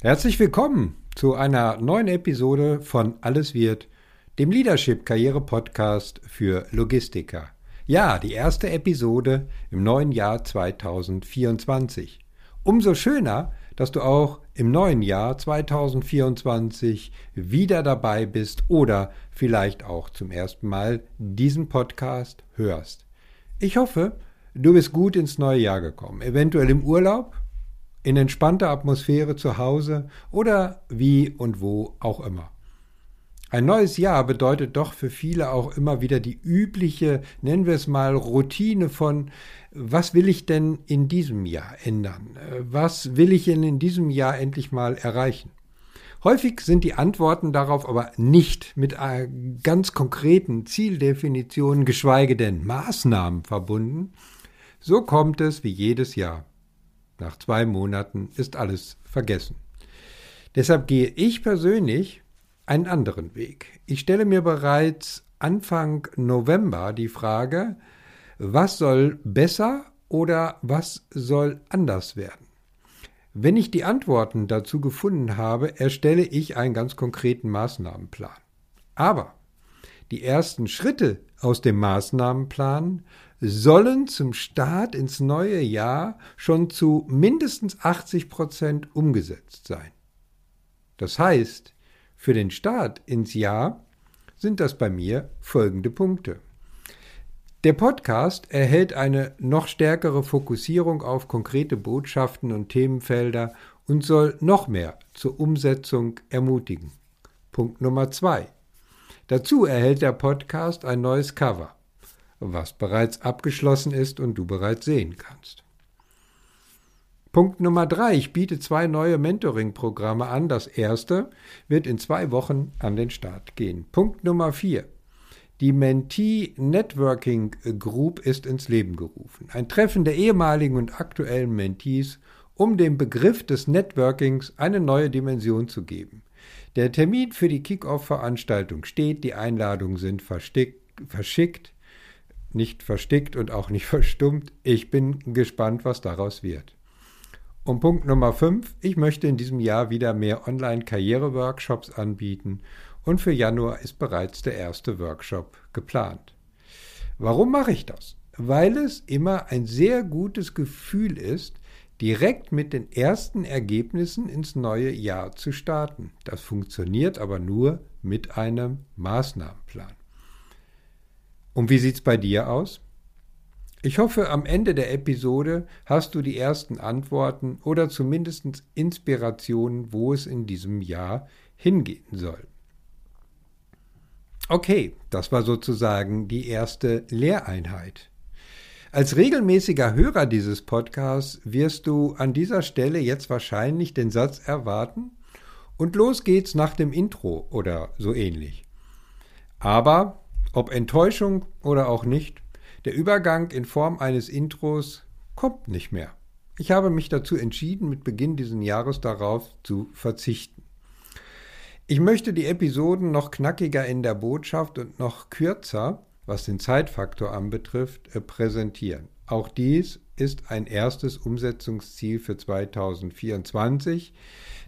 Herzlich willkommen zu einer neuen Episode von Alles wird, dem Leadership Karriere Podcast für Logistiker. Ja, die erste Episode im neuen Jahr 2024. Umso schöner, dass du auch im neuen Jahr 2024 wieder dabei bist oder vielleicht auch zum ersten Mal diesen Podcast hörst. Ich hoffe, du bist gut ins neue Jahr gekommen, eventuell im Urlaub in entspannter Atmosphäre zu Hause oder wie und wo auch immer. Ein neues Jahr bedeutet doch für viele auch immer wieder die übliche, nennen wir es mal, Routine von, was will ich denn in diesem Jahr ändern? Was will ich denn in diesem Jahr endlich mal erreichen? Häufig sind die Antworten darauf aber nicht mit ganz konkreten Zieldefinitionen, geschweige denn Maßnahmen verbunden. So kommt es wie jedes Jahr. Nach zwei Monaten ist alles vergessen. Deshalb gehe ich persönlich einen anderen Weg. Ich stelle mir bereits Anfang November die Frage, was soll besser oder was soll anders werden? Wenn ich die Antworten dazu gefunden habe, erstelle ich einen ganz konkreten Maßnahmenplan. Aber die ersten Schritte aus dem Maßnahmenplan sollen zum Start ins neue Jahr schon zu mindestens 80 Prozent umgesetzt sein. Das heißt, für den Start ins Jahr sind das bei mir folgende Punkte. Der Podcast erhält eine noch stärkere Fokussierung auf konkrete Botschaften und Themenfelder und soll noch mehr zur Umsetzung ermutigen. Punkt Nummer zwei. Dazu erhält der Podcast ein neues Cover was bereits abgeschlossen ist und du bereits sehen kannst. Punkt Nummer drei. Ich biete zwei neue Mentoring-Programme an. Das erste wird in zwei Wochen an den Start gehen. Punkt Nummer vier. Die Mentee Networking Group ist ins Leben gerufen. Ein Treffen der ehemaligen und aktuellen Mentees, um dem Begriff des Networkings eine neue Dimension zu geben. Der Termin für die Kick-Off-Veranstaltung steht, die Einladungen sind verschickt nicht verstickt und auch nicht verstummt. Ich bin gespannt, was daraus wird. Und Punkt Nummer 5. Ich möchte in diesem Jahr wieder mehr Online-Karriere-Workshops anbieten und für Januar ist bereits der erste Workshop geplant. Warum mache ich das? Weil es immer ein sehr gutes Gefühl ist, direkt mit den ersten Ergebnissen ins neue Jahr zu starten. Das funktioniert aber nur mit einem Maßnahmenplan. Und wie sieht's bei dir aus? Ich hoffe, am Ende der Episode hast du die ersten Antworten oder zumindest Inspirationen, wo es in diesem Jahr hingehen soll. Okay, das war sozusagen die erste Lehreinheit. Als regelmäßiger Hörer dieses Podcasts wirst du an dieser Stelle jetzt wahrscheinlich den Satz erwarten und los geht's nach dem Intro oder so ähnlich. Aber ob Enttäuschung oder auch nicht, der Übergang in Form eines Intros kommt nicht mehr. Ich habe mich dazu entschieden, mit Beginn dieses Jahres darauf zu verzichten. Ich möchte die Episoden noch knackiger in der Botschaft und noch kürzer, was den Zeitfaktor anbetrifft, äh, präsentieren. Auch dies ist ein erstes Umsetzungsziel für 2024,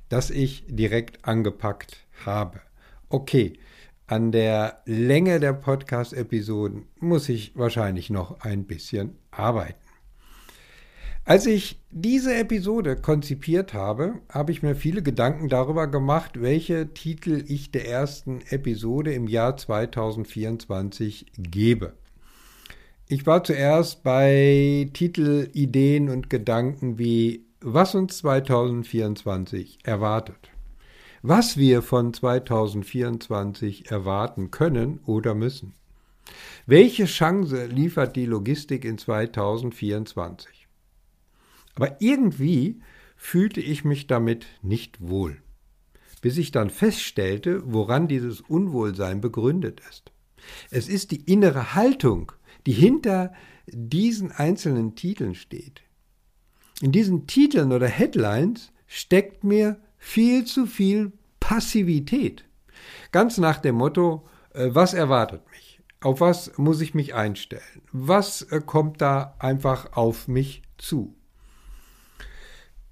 das ich direkt angepackt habe. Okay, an der Länge der Podcast-Episoden muss ich wahrscheinlich noch ein bisschen arbeiten. Als ich diese Episode konzipiert habe, habe ich mir viele Gedanken darüber gemacht, welche Titel ich der ersten Episode im Jahr 2024 gebe. Ich war zuerst bei Titelideen und Gedanken wie Was uns 2024 erwartet was wir von 2024 erwarten können oder müssen. Welche Chance liefert die Logistik in 2024? Aber irgendwie fühlte ich mich damit nicht wohl, bis ich dann feststellte, woran dieses Unwohlsein begründet ist. Es ist die innere Haltung, die hinter diesen einzelnen Titeln steht. In diesen Titeln oder Headlines steckt mir viel zu viel Passivität. Ganz nach dem Motto, äh, was erwartet mich? Auf was muss ich mich einstellen? Was äh, kommt da einfach auf mich zu?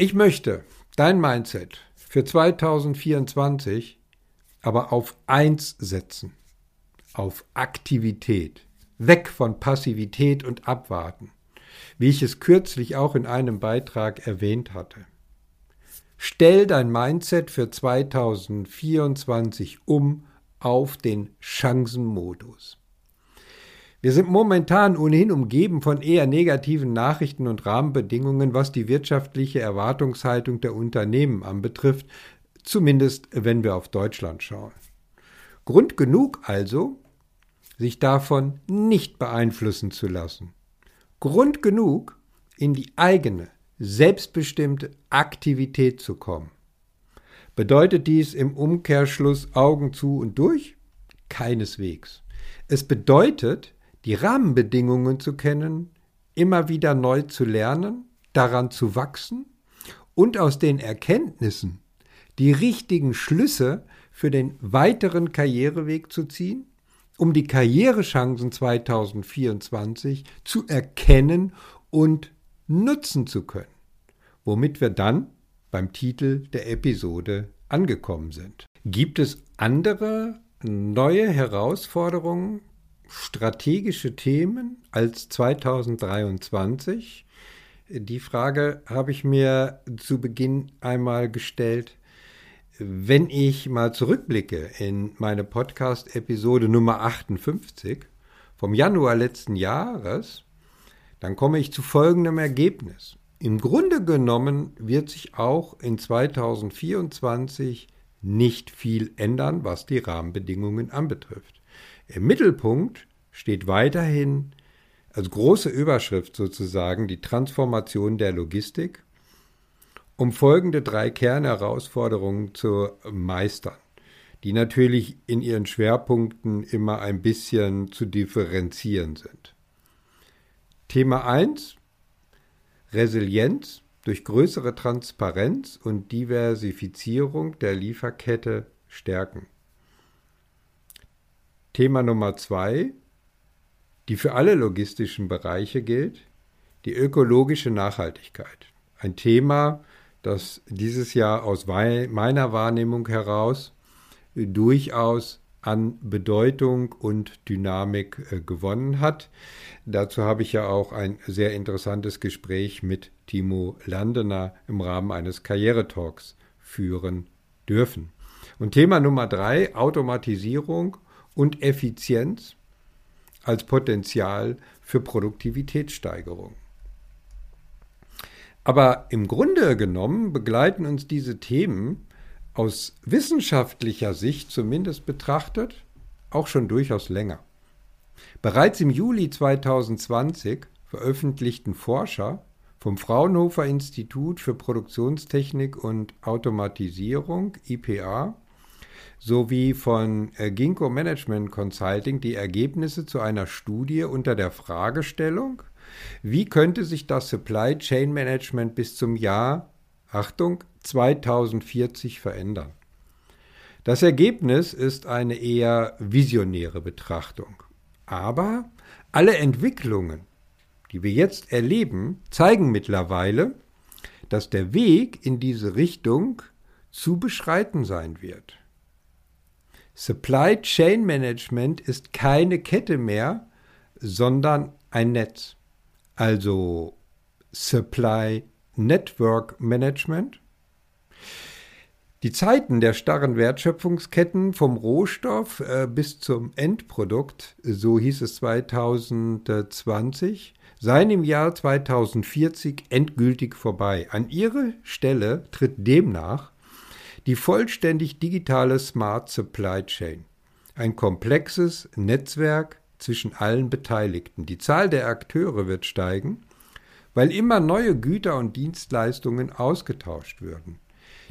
Ich möchte dein Mindset für 2024 aber auf eins setzen, auf Aktivität, weg von Passivität und Abwarten, wie ich es kürzlich auch in einem Beitrag erwähnt hatte. Stell dein Mindset für 2024 um auf den Chancenmodus. Wir sind momentan ohnehin umgeben von eher negativen Nachrichten und Rahmenbedingungen, was die wirtschaftliche Erwartungshaltung der Unternehmen anbetrifft, zumindest wenn wir auf Deutschland schauen. Grund genug also, sich davon nicht beeinflussen zu lassen. Grund genug, in die eigene, selbstbestimmte Aktivität zu kommen. Bedeutet dies im Umkehrschluss Augen zu und durch? Keineswegs. Es bedeutet, die Rahmenbedingungen zu kennen, immer wieder neu zu lernen, daran zu wachsen und aus den Erkenntnissen die richtigen Schlüsse für den weiteren Karriereweg zu ziehen, um die Karrierechancen 2024 zu erkennen und nutzen zu können, womit wir dann beim Titel der Episode angekommen sind. Gibt es andere neue Herausforderungen, strategische Themen als 2023? Die Frage habe ich mir zu Beginn einmal gestellt. Wenn ich mal zurückblicke in meine Podcast-Episode Nummer 58 vom Januar letzten Jahres, dann komme ich zu folgendem Ergebnis. Im Grunde genommen wird sich auch in 2024 nicht viel ändern, was die Rahmenbedingungen anbetrifft. Im Mittelpunkt steht weiterhin als große Überschrift sozusagen die Transformation der Logistik, um folgende drei Kernherausforderungen zu meistern, die natürlich in ihren Schwerpunkten immer ein bisschen zu differenzieren sind. Thema 1 Resilienz durch größere Transparenz und Diversifizierung der Lieferkette stärken. Thema Nummer 2 die für alle logistischen Bereiche gilt, die ökologische Nachhaltigkeit. Ein Thema, das dieses Jahr aus meiner Wahrnehmung heraus durchaus an Bedeutung und Dynamik äh, gewonnen hat. Dazu habe ich ja auch ein sehr interessantes Gespräch mit Timo Landener im Rahmen eines Karrieretalks führen dürfen. Und Thema Nummer drei, Automatisierung und Effizienz als Potenzial für Produktivitätssteigerung. Aber im Grunde genommen begleiten uns diese Themen aus wissenschaftlicher Sicht zumindest betrachtet auch schon durchaus länger. Bereits im Juli 2020 veröffentlichten Forscher vom Fraunhofer Institut für Produktionstechnik und Automatisierung IPA sowie von äh, Ginkgo Management Consulting die Ergebnisse zu einer Studie unter der Fragestellung, wie könnte sich das Supply Chain Management bis zum Jahr, Achtung, 2040 verändern. Das Ergebnis ist eine eher visionäre Betrachtung. Aber alle Entwicklungen, die wir jetzt erleben, zeigen mittlerweile, dass der Weg in diese Richtung zu beschreiten sein wird. Supply Chain Management ist keine Kette mehr, sondern ein Netz. Also Supply Network Management. Die Zeiten der starren Wertschöpfungsketten vom Rohstoff äh, bis zum Endprodukt, so hieß es 2020, seien im Jahr 2040 endgültig vorbei. An ihre Stelle tritt demnach die vollständig digitale Smart Supply Chain. Ein komplexes Netzwerk zwischen allen Beteiligten. Die Zahl der Akteure wird steigen, weil immer neue Güter und Dienstleistungen ausgetauscht würden.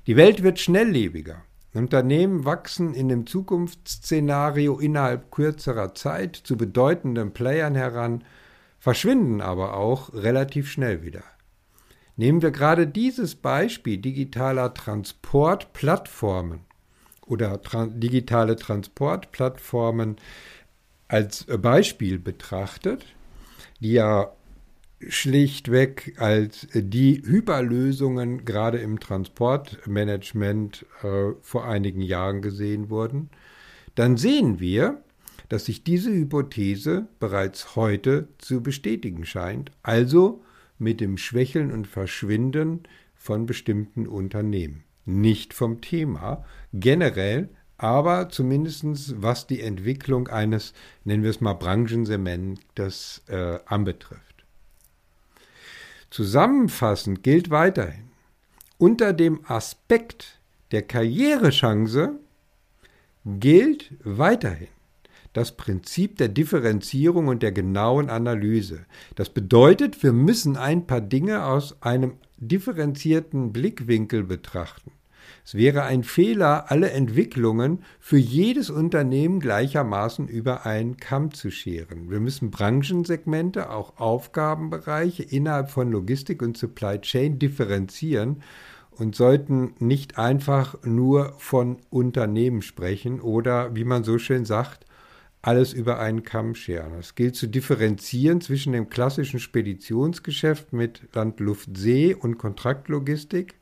Die Welt wird schnelllebiger. Unternehmen wachsen in dem Zukunftsszenario innerhalb kürzerer Zeit zu bedeutenden Playern heran, verschwinden aber auch relativ schnell wieder. Nehmen wir gerade dieses Beispiel digitaler Transportplattformen oder tra digitale Transportplattformen als Beispiel betrachtet, die ja schlichtweg als die Hyperlösungen gerade im Transportmanagement äh, vor einigen Jahren gesehen wurden, dann sehen wir, dass sich diese Hypothese bereits heute zu bestätigen scheint, also mit dem Schwächeln und Verschwinden von bestimmten Unternehmen. Nicht vom Thema generell, aber zumindest was die Entwicklung eines, nennen wir es mal, Branchensegmentes äh, anbetrifft. Zusammenfassend gilt weiterhin, unter dem Aspekt der Karrierechance gilt weiterhin das Prinzip der Differenzierung und der genauen Analyse. Das bedeutet, wir müssen ein paar Dinge aus einem differenzierten Blickwinkel betrachten. Es wäre ein Fehler, alle Entwicklungen für jedes Unternehmen gleichermaßen über einen Kamm zu scheren. Wir müssen Branchensegmente, auch Aufgabenbereiche innerhalb von Logistik und Supply Chain differenzieren und sollten nicht einfach nur von Unternehmen sprechen oder, wie man so schön sagt, alles über einen Kamm scheren. Es gilt zu differenzieren zwischen dem klassischen Speditionsgeschäft mit Land, Luft, See und Kontraktlogistik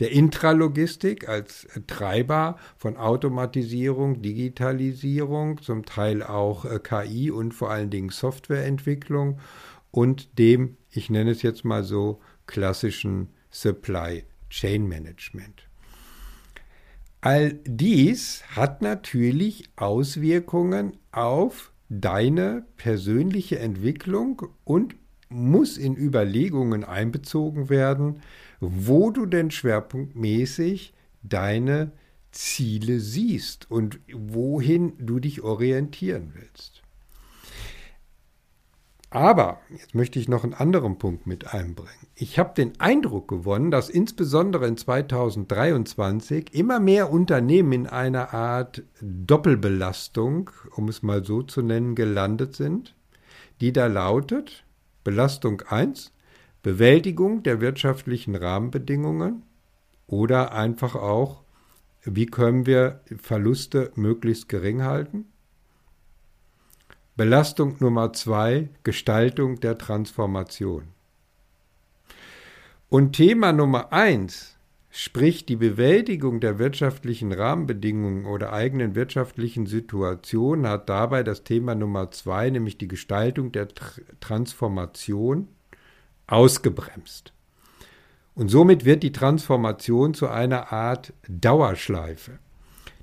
der Intralogistik als Treiber von Automatisierung, Digitalisierung, zum Teil auch äh, KI und vor allen Dingen Softwareentwicklung und dem, ich nenne es jetzt mal so, klassischen Supply Chain Management. All dies hat natürlich Auswirkungen auf deine persönliche Entwicklung und muss in Überlegungen einbezogen werden, wo du denn schwerpunktmäßig deine Ziele siehst und wohin du dich orientieren willst. Aber jetzt möchte ich noch einen anderen Punkt mit einbringen. Ich habe den Eindruck gewonnen, dass insbesondere in 2023 immer mehr Unternehmen in einer Art Doppelbelastung, um es mal so zu nennen, gelandet sind, die da lautet Belastung 1, Bewältigung der wirtschaftlichen Rahmenbedingungen oder einfach auch, wie können wir Verluste möglichst gering halten? Belastung Nummer zwei, Gestaltung der Transformation. Und Thema Nummer eins, sprich die Bewältigung der wirtschaftlichen Rahmenbedingungen oder eigenen wirtschaftlichen Situation, hat dabei das Thema Nummer zwei, nämlich die Gestaltung der Tr Transformation, ausgebremst. Und somit wird die Transformation zu einer Art Dauerschleife.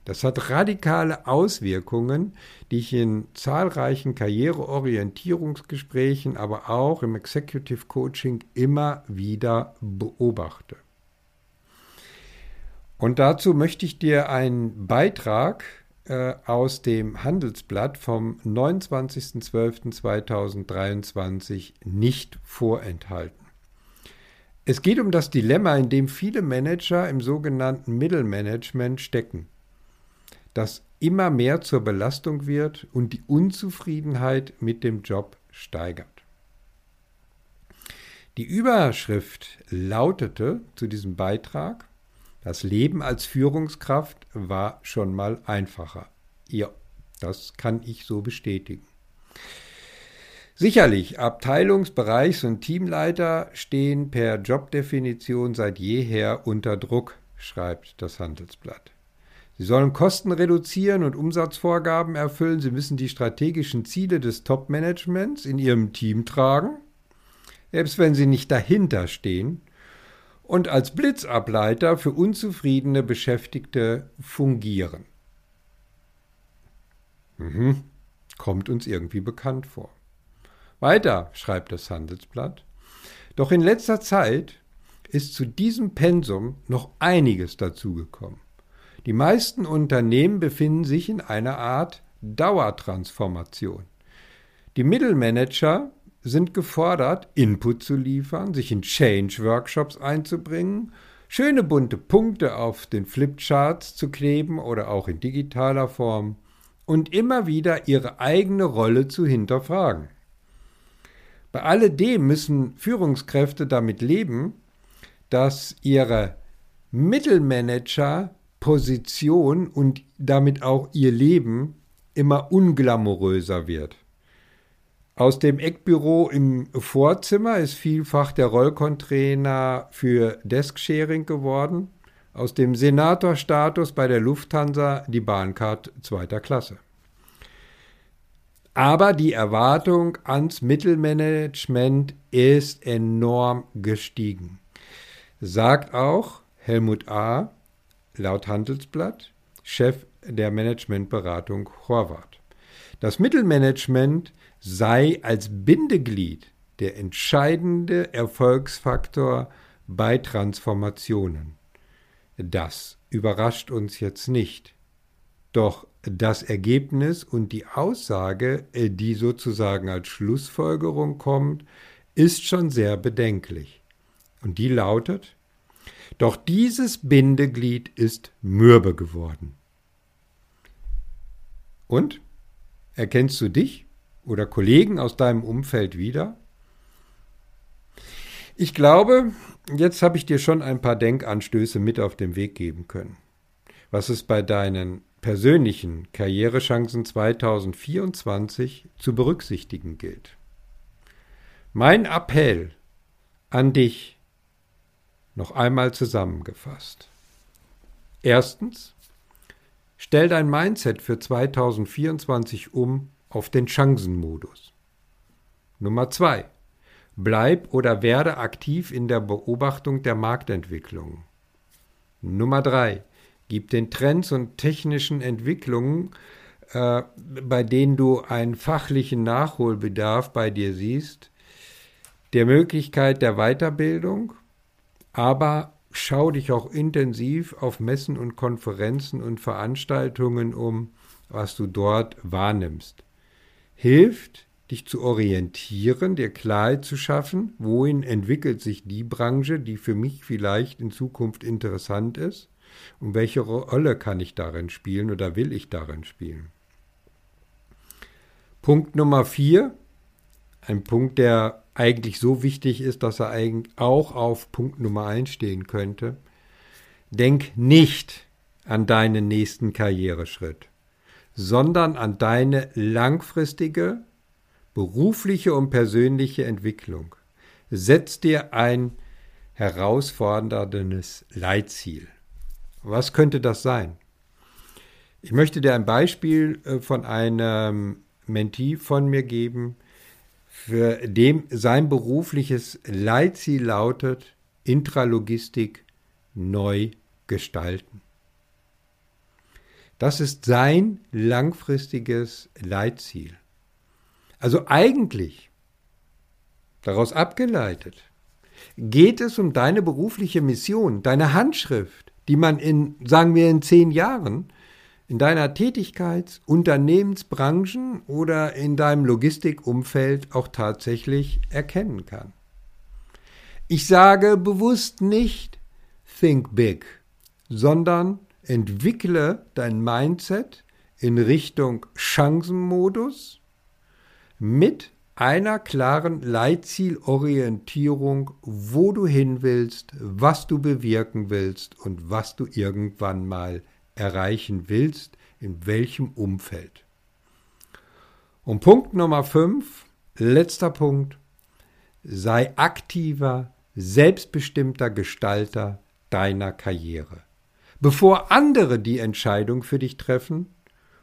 Das hat radikale Auswirkungen, die ich in zahlreichen Karriereorientierungsgesprächen, aber auch im Executive Coaching immer wieder beobachte. Und dazu möchte ich dir einen Beitrag äh, aus dem Handelsblatt vom 29.12.2023 nicht vorenthalten. Es geht um das Dilemma, in dem viele Manager im sogenannten Mittelmanagement stecken, das immer mehr zur Belastung wird und die Unzufriedenheit mit dem Job steigert. Die Überschrift lautete zu diesem Beitrag das Leben als Führungskraft war schon mal einfacher. Ja, das kann ich so bestätigen. Sicherlich, Abteilungs-, Bereichs- und Teamleiter stehen per Jobdefinition seit jeher unter Druck, schreibt das Handelsblatt. Sie sollen Kosten reduzieren und Umsatzvorgaben erfüllen. Sie müssen die strategischen Ziele des Top-Managements in ihrem Team tragen. Selbst wenn sie nicht dahinter stehen, und als Blitzableiter für unzufriedene Beschäftigte fungieren. Mhm. Kommt uns irgendwie bekannt vor. Weiter schreibt das Handelsblatt. Doch in letzter Zeit ist zu diesem Pensum noch einiges dazugekommen. Die meisten Unternehmen befinden sich in einer Art Dauertransformation. Die Mittelmanager sind gefordert, Input zu liefern, sich in Change-Workshops einzubringen, schöne bunte Punkte auf den Flipcharts zu kleben oder auch in digitaler Form und immer wieder ihre eigene Rolle zu hinterfragen. Bei alledem müssen Führungskräfte damit leben, dass ihre Mittelmanager-Position und damit auch ihr Leben immer unglamouröser wird. Aus dem Eckbüro im Vorzimmer ist vielfach der Rollcontainer für Desk-Sharing geworden. Aus dem Senatorstatus bei der Lufthansa die Bahncard zweiter Klasse. Aber die Erwartung ans Mittelmanagement ist enorm gestiegen. Sagt auch Helmut A., laut Handelsblatt, Chef der Managementberatung Horvath. Das Mittelmanagement sei als Bindeglied der entscheidende Erfolgsfaktor bei Transformationen. Das überrascht uns jetzt nicht. Doch das Ergebnis und die Aussage, die sozusagen als Schlussfolgerung kommt, ist schon sehr bedenklich. Und die lautet, doch dieses Bindeglied ist mürbe geworden. Und? Erkennst du dich oder Kollegen aus deinem Umfeld wieder? Ich glaube, jetzt habe ich dir schon ein paar Denkanstöße mit auf den Weg geben können. Was es bei deinen persönlichen Karrierechancen 2024 zu berücksichtigen gilt. Mein Appell an dich noch einmal zusammengefasst. Erstens, stell dein Mindset für 2024 um auf den Chancenmodus. Nummer zwei, bleib oder werde aktiv in der Beobachtung der Marktentwicklung. Nummer drei, Gib den Trends und technischen Entwicklungen, äh, bei denen du einen fachlichen Nachholbedarf bei dir siehst, der Möglichkeit der Weiterbildung, aber schau dich auch intensiv auf Messen und Konferenzen und Veranstaltungen um, was du dort wahrnimmst. Hilft, dich zu orientieren, dir Klarheit zu schaffen, wohin entwickelt sich die Branche, die für mich vielleicht in Zukunft interessant ist und welche Rolle kann ich darin spielen oder will ich darin spielen? Punkt Nummer vier, ein Punkt, der eigentlich so wichtig ist, dass er eigentlich auch auf Punkt Nummer eins stehen könnte. Denk nicht an deinen nächsten Karriereschritt, sondern an deine langfristige berufliche und persönliche Entwicklung. Setz dir ein herausforderndes Leitziel. Was könnte das sein? Ich möchte dir ein Beispiel äh, von einem Mentee von mir geben, für dem sein berufliches Leitziel lautet Intralogistik neu gestalten. Das ist sein langfristiges Leitziel. Also eigentlich, daraus abgeleitet, geht es um deine berufliche Mission, deine Handschrift, die man in, sagen wir, in zehn Jahren in deiner Tätigkeits-, Unternehmensbranchen oder in deinem Logistikumfeld auch tatsächlich erkennen kann. Ich sage bewusst nicht Think Big, sondern entwickle dein Mindset in Richtung Chancenmodus mit einer klaren Leitzielorientierung, wo du hin willst, was du bewirken willst und was du irgendwann mal erreichen willst, in welchem Umfeld. Und Punkt Nummer 5, letzter Punkt, sei aktiver, selbstbestimmter Gestalter deiner Karriere, bevor andere die Entscheidung für dich treffen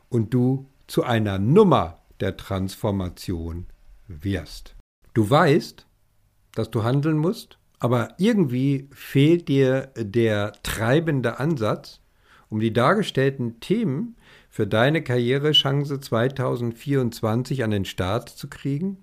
und du zu einer Nummer der Transformation wirst. Du weißt, dass du handeln musst, aber irgendwie fehlt dir der treibende Ansatz, um die dargestellten Themen für deine Karrierechance 2024 an den Start zu kriegen?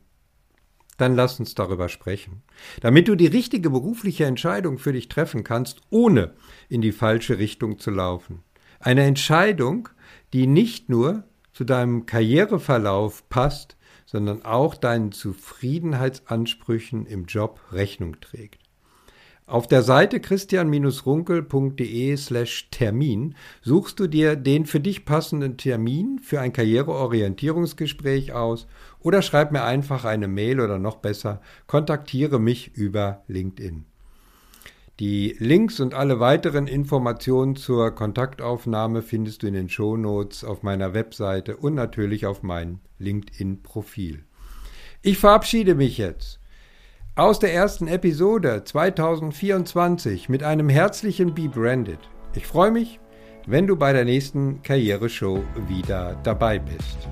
Dann lass uns darüber sprechen, damit du die richtige berufliche Entscheidung für dich treffen kannst, ohne in die falsche Richtung zu laufen. Eine Entscheidung, die nicht nur zu deinem Karriereverlauf passt, sondern auch deinen Zufriedenheitsansprüchen im Job Rechnung trägt. Auf der Seite christian-runkel.de slash Termin suchst du dir den für dich passenden Termin für ein Karriereorientierungsgespräch aus oder schreib mir einfach eine Mail oder noch besser, kontaktiere mich über LinkedIn. Die Links und alle weiteren Informationen zur Kontaktaufnahme findest du in den Shownotes auf meiner Webseite und natürlich auf meinem LinkedIn-Profil. Ich verabschiede mich jetzt aus der ersten Episode 2024 mit einem herzlichen Be Branded. Ich freue mich, wenn du bei der nächsten Karriereshow wieder dabei bist.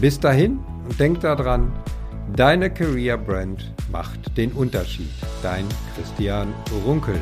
Bis dahin und denk daran, deine Career Brand macht den Unterschied. Dein Christian Runkel.